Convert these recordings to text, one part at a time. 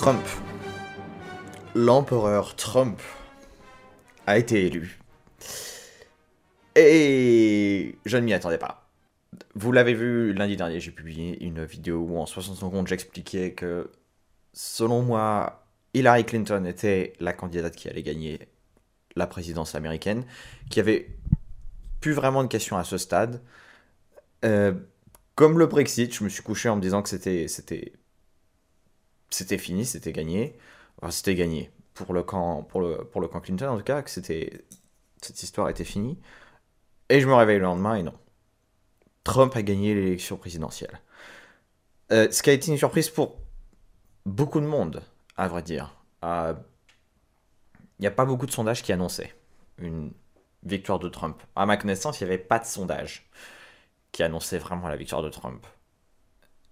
Trump. L'empereur Trump a été élu. Et je ne m'y attendais pas. Vous l'avez vu lundi dernier, j'ai publié une vidéo où en 60 secondes j'expliquais que selon moi, Hillary Clinton était la candidate qui allait gagner la présidence américaine, qui avait plus vraiment de questions à ce stade. Euh, comme le Brexit, je me suis couché en me disant que c'était c'était c'était fini, c'était gagné. C'était gagné pour le camp pour le camp Clinton en tout cas que c'était cette histoire était finie. Et je me réveille le lendemain et non. Trump a gagné l'élection présidentielle. Euh, ce qui a été une surprise pour beaucoup de monde, à vrai dire. Euh, il n'y a pas beaucoup de sondages qui annonçaient une victoire de Trump. À ma connaissance, il n'y avait pas de sondage qui annonçait vraiment la victoire de Trump.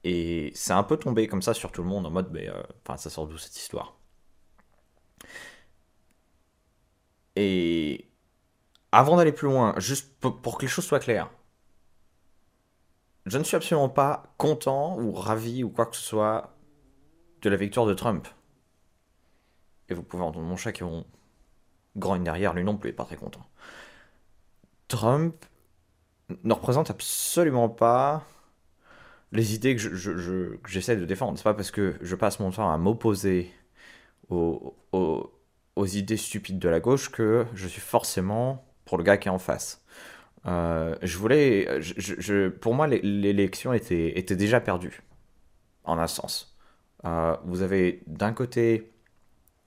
Et c'est un peu tombé comme ça sur tout le monde en mode, mais, euh, ça sort d'où cette histoire? Et avant d'aller plus loin, juste pour que les choses soient claires, je ne suis absolument pas content ou ravi ou quoi que ce soit de la victoire de Trump. Et vous pouvez entendre mon chat qui ont grogne derrière, lui non plus est pas très content. Trump ne représente absolument pas les idées que, je, j'essaie de défendre. C'est pas parce que je passe mon temps à m'opposer aux, aux, idées stupides de la gauche que je suis forcément pour le gars qui est en face. Euh, je voulais, je, pour moi, l'élection était, était déjà perdue, en un sens. Euh, vous avez d'un côté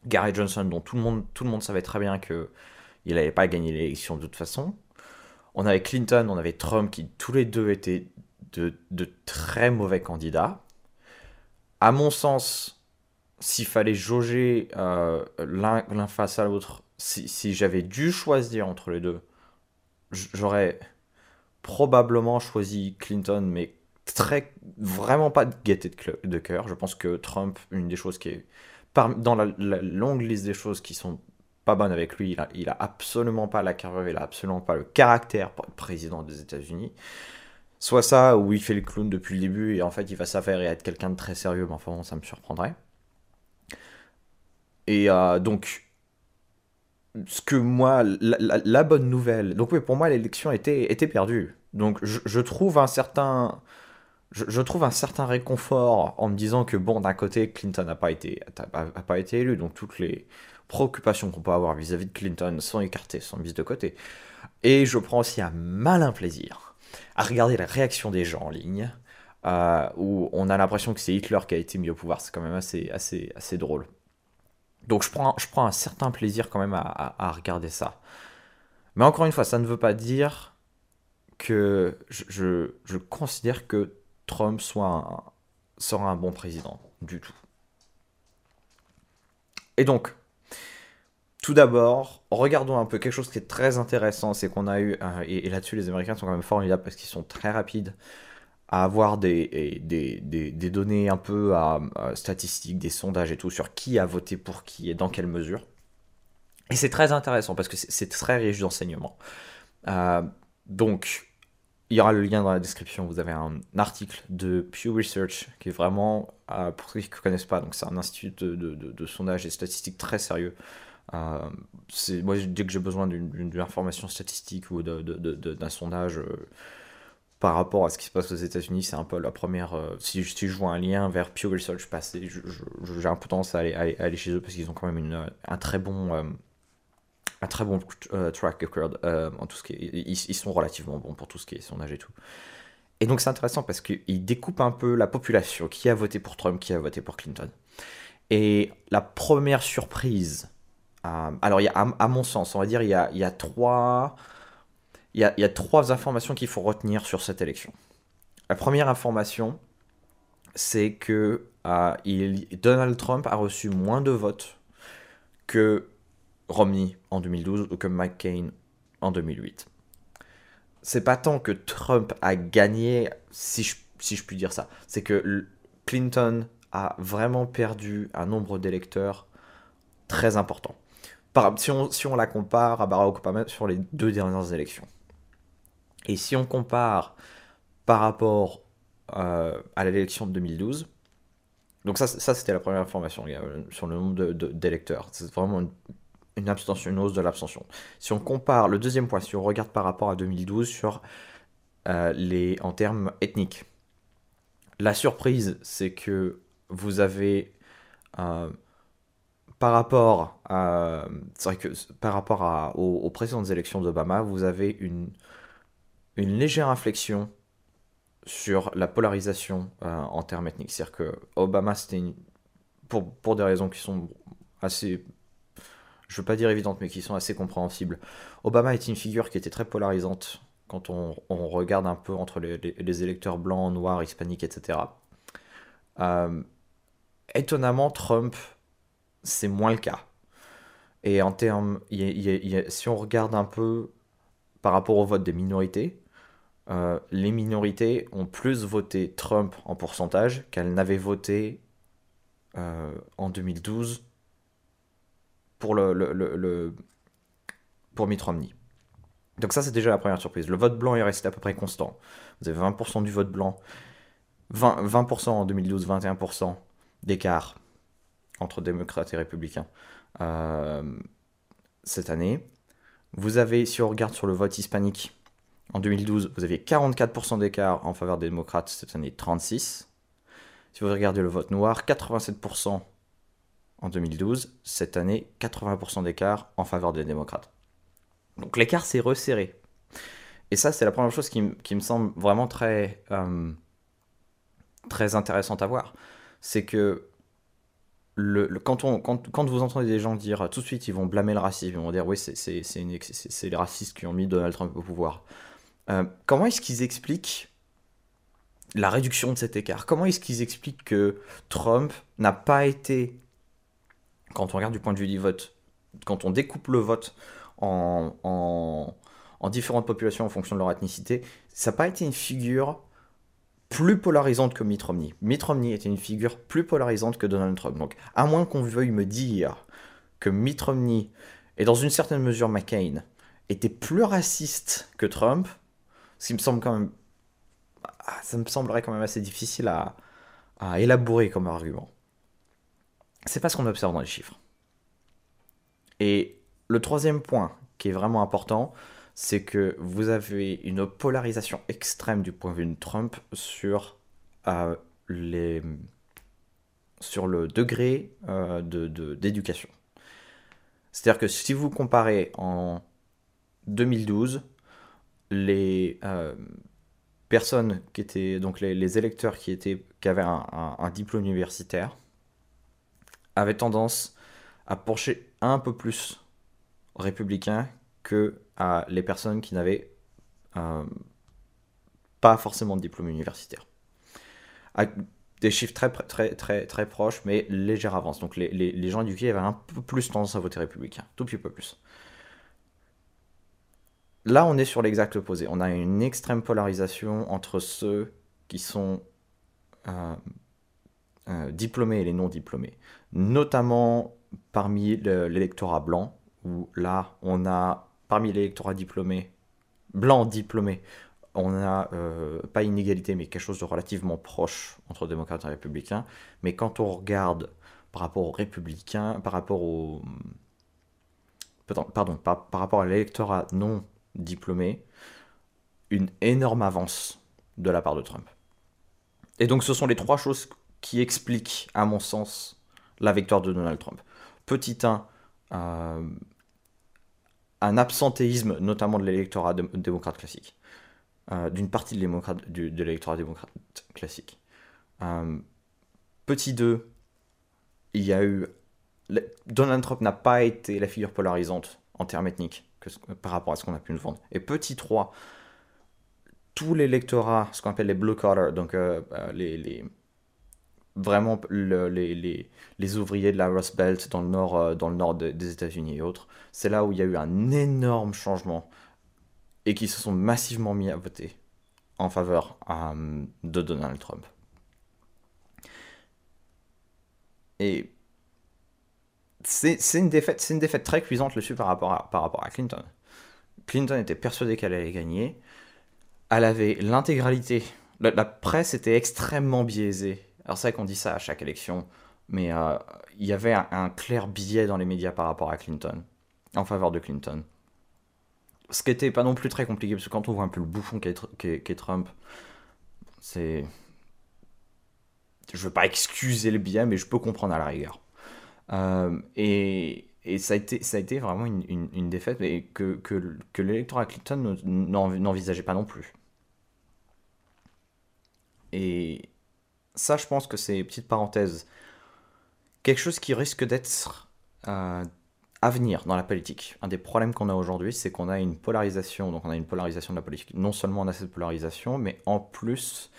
Gary Johnson, dont tout le monde, tout le monde savait très bien qu'il n'allait pas gagner l'élection de toute façon. On avait Clinton, on avait Trump, qui tous les deux étaient de, très mauvais candidats. À mon sens, s'il fallait jauger euh, l'un face à l'autre, si, j'avais dû choisir entre les deux, j'aurais probablement choisi Clinton, mais très vraiment pas de gaieté de cœur. Je pense que Trump, une des choses qui est dans la, longue liste des choses qui sont pas bonnes avec lui, il a, il a absolument pas la carrière, il a absolument pas le caractère pour être président des États-Unis. Soit ça, où il fait le clown depuis le début et en fait il va s'affaire et être quelqu'un de très sérieux, mais enfin ça me surprendrait. Et euh, donc, ce que moi, la, bonne nouvelle, donc oui, pour moi l'élection était, était perdue. Donc je, trouve un certain je, trouve un certain réconfort en me disant que, bon, d'un côté, Clinton n'a pas, été, pas été élu, donc toutes les préoccupations qu'on peut avoir vis-à-vis de Clinton sont écartées, sont mises de côté. Et je prends aussi un malin plaisir à regarder la réaction des gens en ligne, euh, où on a l'impression que c'est Hitler qui a été mis au pouvoir. C'est quand même assez, assez, assez drôle. Donc je prends, je prends un certain plaisir quand même à, à, regarder ça. Mais encore une fois, ça ne veut pas dire que je, je, considère que Trump soit sera un bon président du tout. Et donc, tout d'abord, regardons un peu quelque chose qui est très intéressant, c'est qu'on a eu, euh, et, là-dessus les Américains sont quand même formidables parce qu'ils sont très rapides à avoir des, données un peu à, statistiques, des sondages et tout sur qui a voté pour qui et dans quelle mesure. Et c'est très intéressant parce que c'est très riche d'enseignements. Euh, donc, il y aura le lien dans la description. Vous avez un article de Pew Research qui est vraiment, euh, pour ceux qui ne connaissent pas, donc c'est un institut de, de, sondage et statistiques très sérieux. Euh, moi, dès que j'ai besoin d'une information statistique ou d'un sondage euh, par rapport à ce qui se passe aux États-Unis, c'est un peu la première. si, si, je vois un lien vers Pew Research j'ai un peu tendance à aller, chez eux parce qu'ils ont quand même une, un très bon un très bon euh, track record euh, tout ce qui ils, sont relativement bons pour tout ce qui est sondage et tout. Et donc c'est intéressant parce qu'ils découpent un peu la population, qui a voté pour Trump, qui a voté pour Clinton. Et la première surprise, euh, alors y a, à, mon sens, on va dire, il y a, trois, informations qu'il faut retenir sur cette élection. La première information, c'est que il, Donald Trump a reçu moins de votes que Romney en 2012 ou comme McCain en 2008. C'est pas tant que Trump a gagné, si je puis dire ça, c'est que Clinton a vraiment perdu un nombre d'électeurs très important. Si, on, si on la compare à Barack Obama sur les deux dernières élections. Et si on compare par rapport euh, à l'élection de 2012, Donc ça, ça c'était la première information sur le nombre d'électeurs. c'est vraiment une, abstention, une hausse de l'abstention. Si on compare, le deuxième point, si on regarde par rapport à 2012 sur euh, les, en termes ethniques, la surprise, c'est que vous avez, euh, par rapport aux, précédentes élections d'Obama, vous avez une, légère inflexion sur la polarisation euh, en termes ethniques. C'est-à-dire que Obama, c'était pour, pour des raisons qui sont assez, je veux pas dire évidentes, mais qui sont assez compréhensibles. Obama est une figure qui était très polarisante quand on, on regarde un peu entre les, les, électeurs blancs, noirs, hispaniques, etc. Euh, étonnamment, Trump, c'est moins le cas. Et en termes, si on regarde un peu par rapport au vote des minorités, euh, les minorités ont plus voté Trump en pourcentage qu'elles n'avaient voté euh, en 2012 pour, le, pour Mitt Romney. Donc ça, c'est déjà la première surprise. Le vote blanc est resté à peu près constant. Vous avez 20% du vote blanc, 20%, 20 en 2012, 21% d'écart entre démocrates et républicains euh, cette année. Vous avez, si on regarde sur le vote hispanique, en 2012, vous aviez 44% d'écart en faveur des démocrates, cette année 36. Si vous regardez le vote noir, 87% en 2012, cette année 80% d'écart en faveur des démocrates. Donc l'écart s'est resserré. Et ça, c'est la première chose qui, me semble vraiment très, euh, très intéressante à voir. C'est que quand, vous entendez des gens dire tout de suite, ils vont blâmer le racisme, ils vont dire oui, c'est les racistes qui ont mis Donald Trump au pouvoir. Euh, comment est-ce qu'ils expliquent la réduction de cet écart? Comment est-ce qu'ils expliquent que Trump n'a pas été, quand on regarde du point de vue du vote, quand on découpe le vote en, en, différentes populations en fonction de leur ethnicité, ça n'a pas été une figure plus polarisante que Mitt Romney. Mitt Romney était une figure plus polarisante que Donald Trump. Donc, à moins qu'on veuille me dire que Mitt Romney, et dans une certaine mesure McCain, était plus raciste que Trump, ce qui me semble quand même. Ah, ça me semblerait quand même assez difficile à, élaborer comme argument. C'est pas ce qu'on observe dans les chiffres. Et le troisième point qui est vraiment important, c'est que vous avez une polarisation extrême du point de vue de Trump sur, euh, le degré euh, d'éducation. C'est-à-dire que si vous comparez en 2012 les euh, personnes qui étaient, donc les, électeurs qui, étaient, qui avaient un, diplôme universitaire, avaient tendance à pencher un peu plus républicain que à les personnes qui n'avaient euh, pas forcément de diplôme universitaire. des chiffres très, très, très, très proches, mais légère avance. Donc les, les, les gens éduqués avaient un peu plus tendance à voter républicain, tout petit peu plus. Là, on est sur l'exact opposé. On a une extrême polarisation entre ceux qui sont euh, euh, diplômés et les non diplômés, notamment parmi l'électorat blanc, où là, on a parmi l'électorat diplômé, blanc diplômé, on n'a euh, pas une égalité, mais quelque chose de relativement proche entre démocrates et républicains. Mais quand on regarde par rapport aux républicains, par rapport au. Pardon, par rapport à l'électorat non diplômé, une énorme avance de la part de Trump. Et donc ce sont les trois choses qui expliquent, à mon sens, la victoire de Donald Trump. Petit 1, euh, un absentéisme, notamment de l'électorat démocrate classique, euh, d'une partie de l'électorat démocrate classique. Euh, petit 2, il y a eu... Donald Trump n'a pas été la figure polarisante en termes ethniques par rapport à ce qu'on a pu nous vendre. Et petit 3, tous les lectorats, ce qu'on appelle les blue collar, donc euh, les, vraiment les, les, les, ouvriers de la Rust Belt dans le nord, euh, dans le nord des États-Unis et autres, c'est là où il y a eu un énorme changement et qui se sont massivement mis à voter en faveur de Donald Trump. Et c'est une, défaite, une défaite très cuisante dessus par par rapport à Clinton. Clinton était persuadé qu'elle allait gagner. Elle avait l'intégralité. La, presse était extrêmement biaisée Alors c'est vrai qu'on dit ça à chaque élection, mais euh, il y avait un, clair biais dans les médias par rapport à Clinton, en faveur de Clinton. Ce qui n'était pas non plus très compliqué, parce que quand on voit un peu le bouffon qu'est Trump, c'est... Je veux pas excuser le biais, mais je peux comprendre à la rigueur. Euh, et, et ça, a été, ça a été vraiment une, une, défaite et que, que, que l'électorat Clinton n'envisageait pas non plus. Et ça, je pense que c'est, petite parenthèse, quelque chose qui risque d'être euh, à venir dans la politique. Un des problèmes qu'on a aujourd'hui, c'est qu'on a une polarisation, donc on a une polarisation de la politique. Non seulement on a cette polarisation, mais en plus,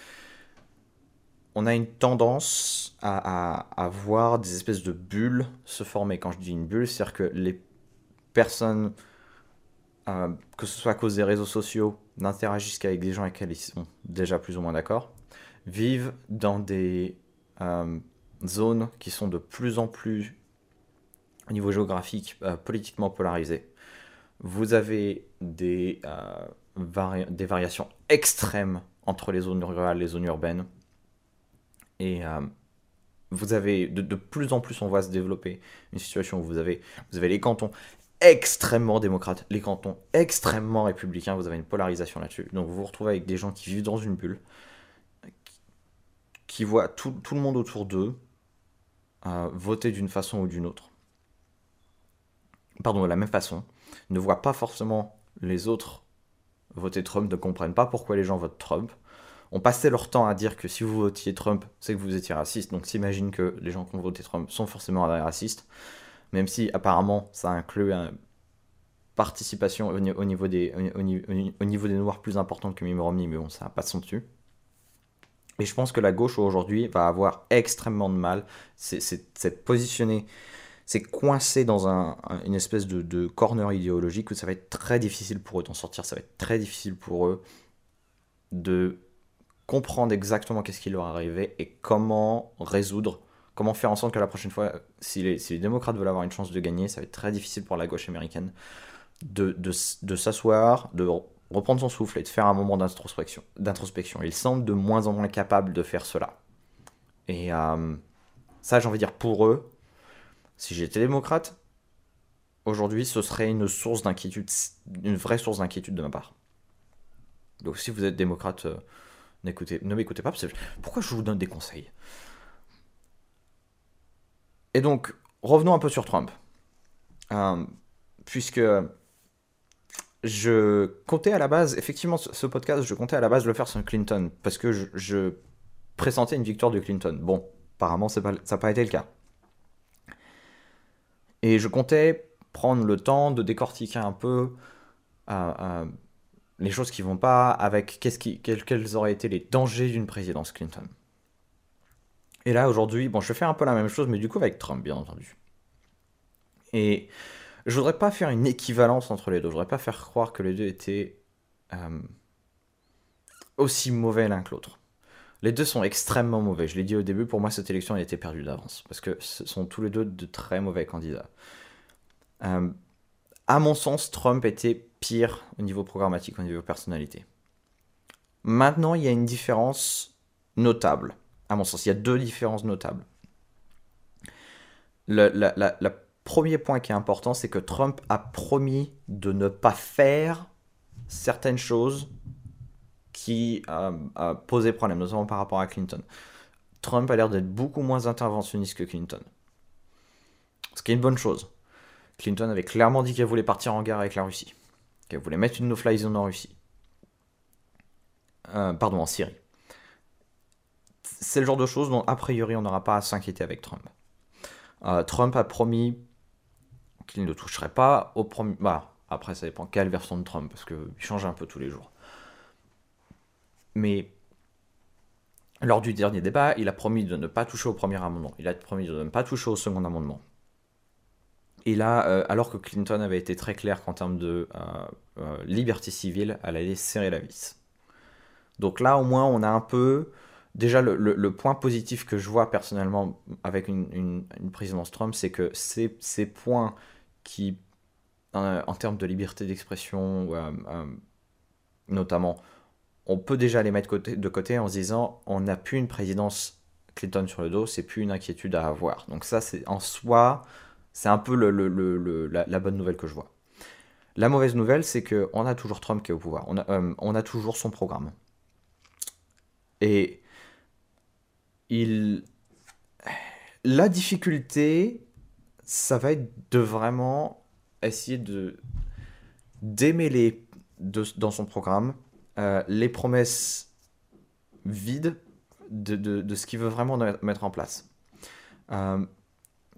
on a une tendance à, voir des espèces de bulles se former. Quand je dis une bulle, c'est-à-dire que les personnes, euh, que ce soit à cause des réseaux sociaux, n'interagissent qu'avec des gens avec lesquels ils sont déjà plus ou moins d'accord, vivent dans des euh, zones qui sont de plus en plus, au niveau géographique, euh, politiquement polarisées. Vous avez des, des variations extrêmes entre les zones rurales et les zones urbaines et euh, vous avez, de, plus en plus, on voit se développer une situation où vous avez, vous avez les cantons extrêmement démocrates, les cantons extrêmement républicains, vous avez une polarisation là-dessus. Donc vous vous retrouvez avec des gens qui vivent dans une bulle, qui voient tout, le monde autour d'eux euh, voter d'une façon ou d'une autre. Pardon, de la même façon, ne voient pas forcément les autres voter Trump, ne comprennent pas pourquoi les gens votent Trump, on passait leur temps à dire que si vous votiez Trump, c'est que vous étiez raciste. Donc s'imagine que les gens qui ont voté Trump sont forcément racistes, même si apparemment ça inclut une participation au, niveau des, Noirs plus importante que Mitt Romney, mais bon, ça n'a pas de son dessus. Et je pense que la gauche aujourd'hui va avoir extrêmement de mal. C'est positionné, c'est coincé dans une espèce de, de, corner idéologique où ça va être très difficile pour eux d'en sortir. Ça va être très difficile pour eux de comprendre exactement qu'est-ce qui leur est arrivé et comment résoudre, comment faire en sorte que la prochaine fois, si les, si les démocrates veulent avoir une chance de gagner, ça va être très difficile pour la gauche américaine de, de, de s'asseoir, de reprendre son souffle et de faire un moment d'introspection. d'introspection. Ils semblent de moins en moins capables de faire cela. Et euh, ça, j'ai envie de dire, pour eux, si j'étais démocrate, aujourd'hui, ce serait une source d'inquiétude, une vraie source d'inquiétude de ma part. Donc si vous êtes démocrate, euh, ne m'écoutez pas, pourquoi je vous donne des conseils? Et donc, revenons un peu sur Trump. Euh, puisque je comptais à la base, effectivement, ce podcast, je comptais à la base le faire sur Clinton, parce que je, pressentais une victoire de Clinton. Bon, apparemment, ça n'a pas été le cas. Et je comptais prendre le temps de décortiquer un peu euh, euh, les choses qui vont pas, avec qui, quels, auraient été les dangers d'une présidence Clinton. Et là, aujourd'hui, bon, je faire un peu la même chose, mais du coup avec Trump, bien entendu. Et je voudrais pas faire une équivalence entre les deux. Je voudrais pas faire croire que les deux étaient euh, aussi mauvais l'un que l'autre. Les deux sont extrêmement mauvais. Je l'ai dit au début, pour moi, cette élection a été perdue d'avance. Parce que ce sont tous les deux de très mauvais candidats. Euh, à mon sens, Trump était pire au niveau programmatique, au niveau personnalité. Maintenant, il y a une différence notable. À mon sens, il y a deux différences notables. Le, premier point qui est important, c'est que Trump a promis de ne pas faire certaines choses qui euh, posaient problème, notamment par rapport à Clinton. Trump a l'air d'être beaucoup moins interventionniste que Clinton. Ce qui est une bonne chose. Clinton avait clairement dit qu'elle voulait partir en guerre avec la Russie. Qu'elle voulait mettre une no-fly zone en Russie. Euh, pardon, en Syrie. C'est le genre de choses dont, a priori, on n'aura pas à s'inquiéter avec Trump. Euh, Trump a promis qu'il ne toucherait pas au premier. Bah, après, ça dépend quelle version de Trump, parce qu'il change un peu tous les jours. Mais lors du dernier débat, il a promis de ne pas toucher au premier amendement. Il a promis de ne pas toucher au second amendement. Et là, euh, alors que Clinton avait été très clair qu'en termes de euh, euh, liberté civile, elle allait serrer la vis. Donc là, au moins, on a un peu... Déjà, le, point positif que je vois personnellement avec une, présidence Trump, c'est que ces, ces, points qui, en termes de liberté d'expression, notamment, on peut déjà les mettre de côté en se disant on n'a plus une présidence Clinton sur le dos, c'est plus une inquiétude à avoir. Donc ça, c'est en soi, c'est un peu le, la, bonne nouvelle que je vois. La mauvaise nouvelle, c'est qu'on a toujours Trump qui est au pouvoir. On a, euh, on a toujours son programme. Et il... La difficulté, ça va être de vraiment essayer de démêler dans son programme euh, les promesses vides de, ce qu'il veut vraiment mettre en place. Euh,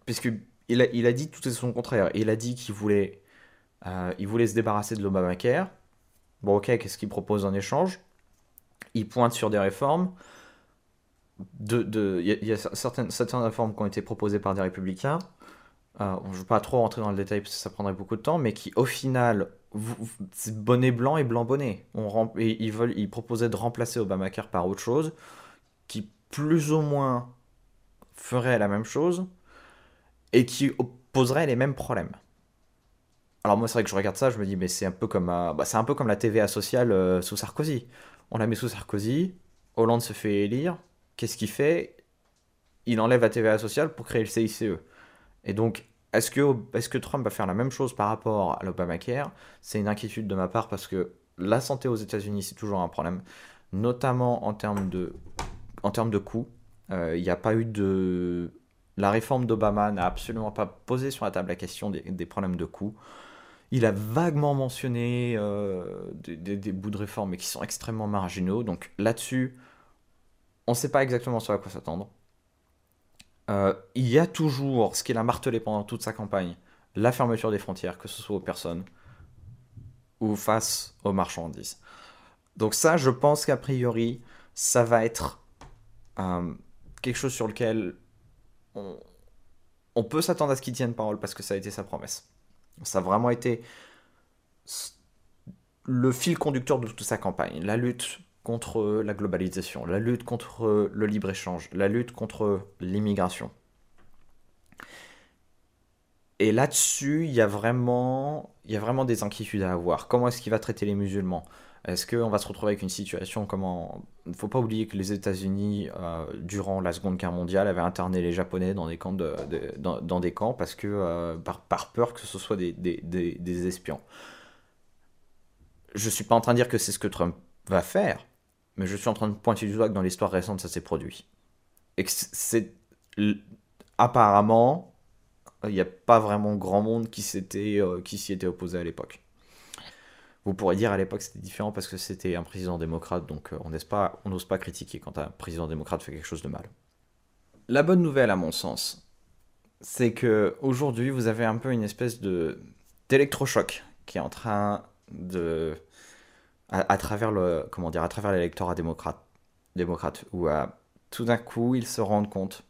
Puisqu'il a, il a dit tout est son contraire. Il a dit qu'il voulait, euh, il voulait se débarrasser de l'Obamacare. Bon, ok, qu'est-ce qu'il propose en échange? Il pointe sur des réformes. Il y, a certaines, certaines réformes qui ont été proposées par des républicains. Je ne veux pas trop rentrer dans le détail parce que ça prendrait beaucoup de temps, mais qui au final, bonnet blanc et blanc bonnet. On, ils proposaient de remplacer Obamacare par autre chose qui plus ou moins ferait la même chose et qui poserait les mêmes problèmes. Alors moi c'est vrai que je regarde ça, je me dis mais c'est un peu comme euh, bah, c'est un peu comme la TVA sociale euh, sous Sarkozy. On la met sous Sarkozy, Hollande se fait élire, qu'est-ce qu'il fait? Il enlève la TVA sociale pour créer le CICE. Et donc est-ce que, Trump va faire la même chose par rapport à l'Obamacare? C'est une inquiétude de ma part parce que la santé aux États-Unis c'est toujours un problème, notamment en termes de en termes de coûts, euh, il n'y a pas eu de... La réforme d'Obama n'a absolument pas posé sur la table la question des, problèmes de coûts. Il a vaguement mentionné euh, des, bouts de réforme, mais qui sont extrêmement marginaux. Donc là-dessus, on ne sait pas exactement sur quoi s'attendre. Euh, il y a toujours, ce qu'il a martelé pendant toute sa campagne, la fermeture des frontières, que ce soit aux personnes ou face aux marchandises. Donc ça, je pense qu'a priori, ça va être euh, quelque chose sur lequel on, peut s'attendre à ce qu'il tienne parole parce que ça a été sa promesse. Ça a vraiment été le fil conducteur de toute sa campagne. La lutte contre la globalisation, la lutte contre le libre-échange, la lutte contre l'immigration. Et là-dessus, il y, a vraiment, y a vraiment des inquiétudes à avoir. Comment est-ce qu'il va traiter les musulmans? Est-ce qu'on va se retrouver avec une situation comment Il ne faut pas oublier que les États-Unis, euh, durant la Seconde Guerre mondiale, avaient interné les Japonais dans des camps, dans, des camps parce que, euh, par, peur que ce soit des, espions. Je ne suis pas en train de dire que c'est ce que Trump va faire, mais je suis en train de pointer du doigt que dans l'histoire récente, ça s'est produit. Et que c'est. Apparemment, il n'y a pas vraiment grand monde qui euh, s'y était opposé à l'époque. Vous pourrez dire à l'époque c'était différent parce que c'était un président démocrate, donc euh, on n'ose pas, pas critiquer quand un président démocrate fait quelque chose de mal. La bonne nouvelle, à mon sens, c'est que aujourd'hui vous avez un peu une espèce de d'électrochoc qui est en train de à, travers le comment dire à l'électorat démocrate démocrate où tout d'un coup ils se rendent compte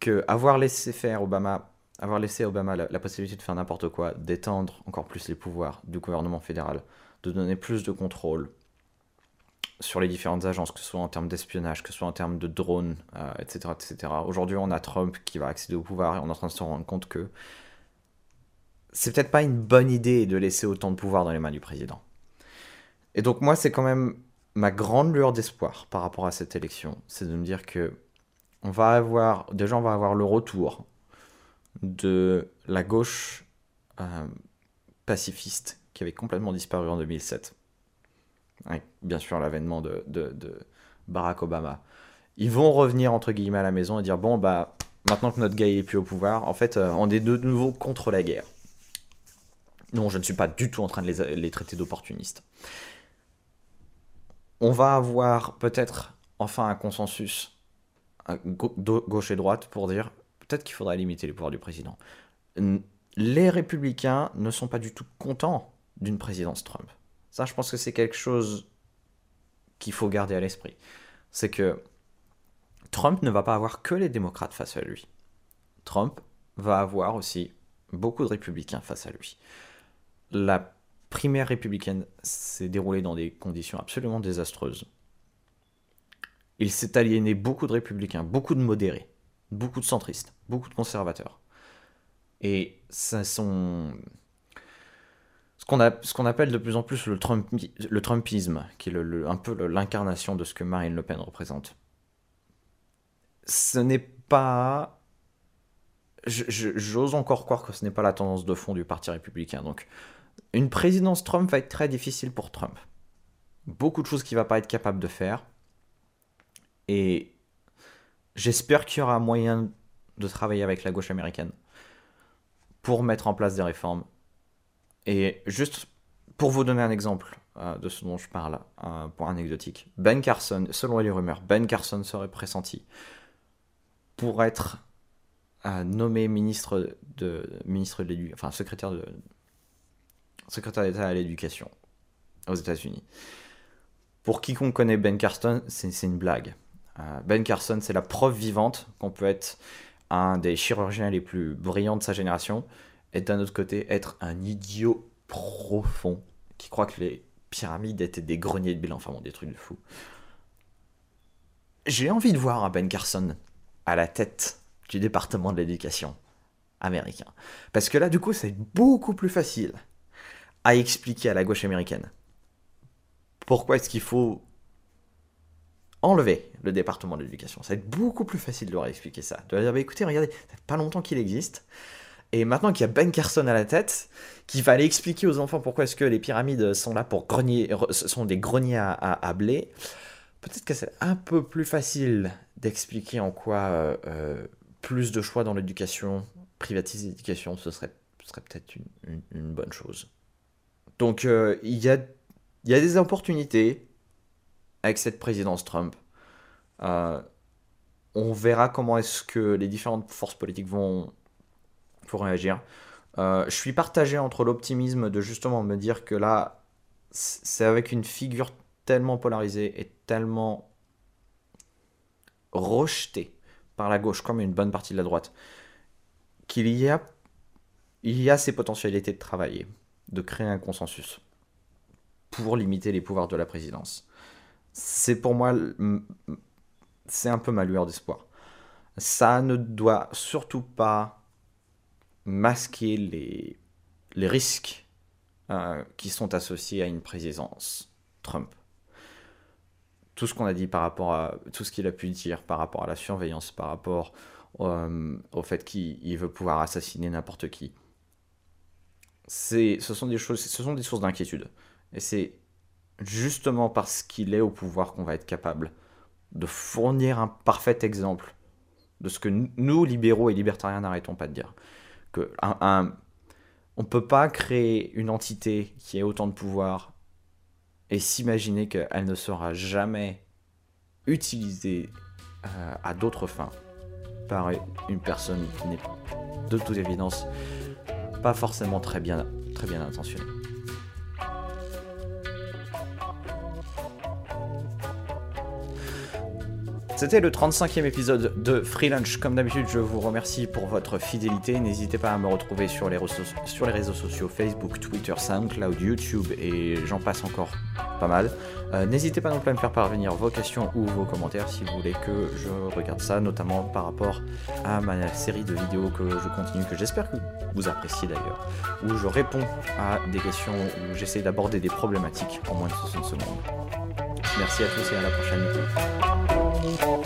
que avoir laissé faire Obama avoir laissé Obama la, possibilité de faire n'importe quoi, d'étendre encore plus les pouvoirs du gouvernement fédéral, de donner plus de contrôle sur les différentes agences, que ce soit en termes d'espionnage, que ce soit en termes de drones, etc. Euh, etc. Aujourd'hui, on a Trump qui va accéder au pouvoir et on est en train de se rendre compte que c'est peut-être pas une bonne idée de laisser autant de pouvoir dans les mains du président. Et donc moi, c'est quand même ma grande lueur d'espoir par rapport à cette élection, c'est de me dire que on va avoir, déjà on va avoir le retour de la gauche euh, pacifiste qui avait complètement disparu en 2007. bien sûr, l'avènement de, Barack Obama. Ils vont revenir entre guillemets à la maison et dire bon bah maintenant que notre gars est plus au pouvoir, en fait euh, on est de nouveau contre la guerre. Non, je ne suis pas du tout en train de les traiter d'opportunistes. On va avoir peut-être enfin un consensus gauche et droite pour dire peut-être qu'il faudrait limiter les pouvoirs du président. Les républicains ne sont pas du tout contents d'une présidence Trump. Ça, je pense que c'est quelque chose qu'il faut garder à l'esprit. C'est que Trump ne va pas avoir que les démocrates face à lui. Trump va avoir aussi beaucoup de républicains face à lui. La primaire républicaine s'est déroulée dans des conditions absolument désastreuses. Il s'est aliéné beaucoup de républicains, beaucoup de modérés beaucoup de centristes, beaucoup de conservateurs. Et ça sont ce qu'on appelle de plus en plus le, Trump, le Trumpisme, qui est un peu l'incarnation de ce que Marine Le Pen représente. ce n'est pas. J'ose encore croire que ce n'est pas la tendance de fond du Parti républicain. Donc, une présidence Trump va être très difficile pour Trump. Beaucoup de choses qu'il va pas être capable de faire. Et j'espère qu'il y aura moyen de travailler avec la gauche américaine pour mettre en place des réformes. Et juste pour vous donner un exemple euh, de ce dont je parle, un point anecdotique, Ben Carson, selon les rumeurs, Ben Carson serait pressenti pour être euh, nommé ministre de ministre de enfin secrétaire de secrétaire d'État à l'éducation aux États-Unis. Pour quiconque connaît Ben Carson, c'est une blague. Euh, ben Carson, c'est la preuve vivante qu'on peut être un des chirurgiens les plus brillants de sa génération, et d'un autre côté, être un idiot profond qui croit que les pyramides étaient des greniers de bilan, enfin bon, des trucs de fou. J'ai envie de voir un Ben Carson à la tête du département de l'éducation américain. Parce que là, du coup, c'est beaucoup plus facile à expliquer à la gauche américaine pourquoi est-ce qu'il faut enlever le département de l'éducation? Ça va être beaucoup plus facile de leur expliquer ça. De leur dire, bah, écoutez, regardez, ça fait pas longtemps qu'il existe. Et maintenant qu'il y a Ben Carson à la tête, qui va aller expliquer aux enfants pourquoi est-ce que les pyramides sont là pour grenier, sont des greniers à, blé, peut-être que c'est un peu plus facile d'expliquer en quoi euh, euh, plus de choix dans l'éducation, privatiser l'éducation, ce serait, serait peut-être une, bonne chose. Donc euh, il y, a, y a des opportunités avec cette présidence Trump. on verra comment est-ce que les différentes forces politiques vont, réagir. Euh, je suis partagé entre l'optimisme de justement me dire que là, c'est avec une figure tellement polarisée et tellement rejetée par la gauche comme une bonne partie de la droite qu'il y a, il y a ces potentialités de travailler, de créer un consensus pour limiter les pouvoirs de la présidence. C'est pour moi, c'est un peu ma lueur d'espoir. Ça ne doit surtout pas masquer les, risques euh, qui sont associés à une présidence Trump. Tout ce qu'on a dit par rapport à tout ce qu'il a pu dire par rapport à la surveillance, par rapport euh, au fait qu'il veut pouvoir assassiner n'importe qui. C'est, ce sont des choses, ce sont des sources d'inquiétude. Et c'est justement parce qu'il est au pouvoir qu'on va être capable de fournir un parfait exemple de ce que nous, libéraux et libertariens, n'arrêtons pas de dire on ne peut pas créer une entité qui ait autant de pouvoir et s'imaginer qu'elle ne sera jamais utilisée euh, à d'autres fins par une personne qui n'est de toute évidence pas forcément très bien, très bien intentionnée. C'était le 35e épisode de Free Lunch. Comme d'habitude, je vous remercie pour votre fidélité. N'hésitez pas à me retrouver sur les, réseaux sociaux Facebook, Twitter, SoundCloud, YouTube et j'en passe encore pas mal. Euh, n'hésitez pas non plus à me faire parvenir vos questions ou vos commentaires si vous voulez que je regarde ça, notamment par rapport à ma série de vidéos que je continue, que j'espère que vous appréciez d'ailleurs, où je réponds à des questions, où j'essaie d'aborder des problématiques en moins de 60 secondes. Merci à tous et à la prochaine. Bye.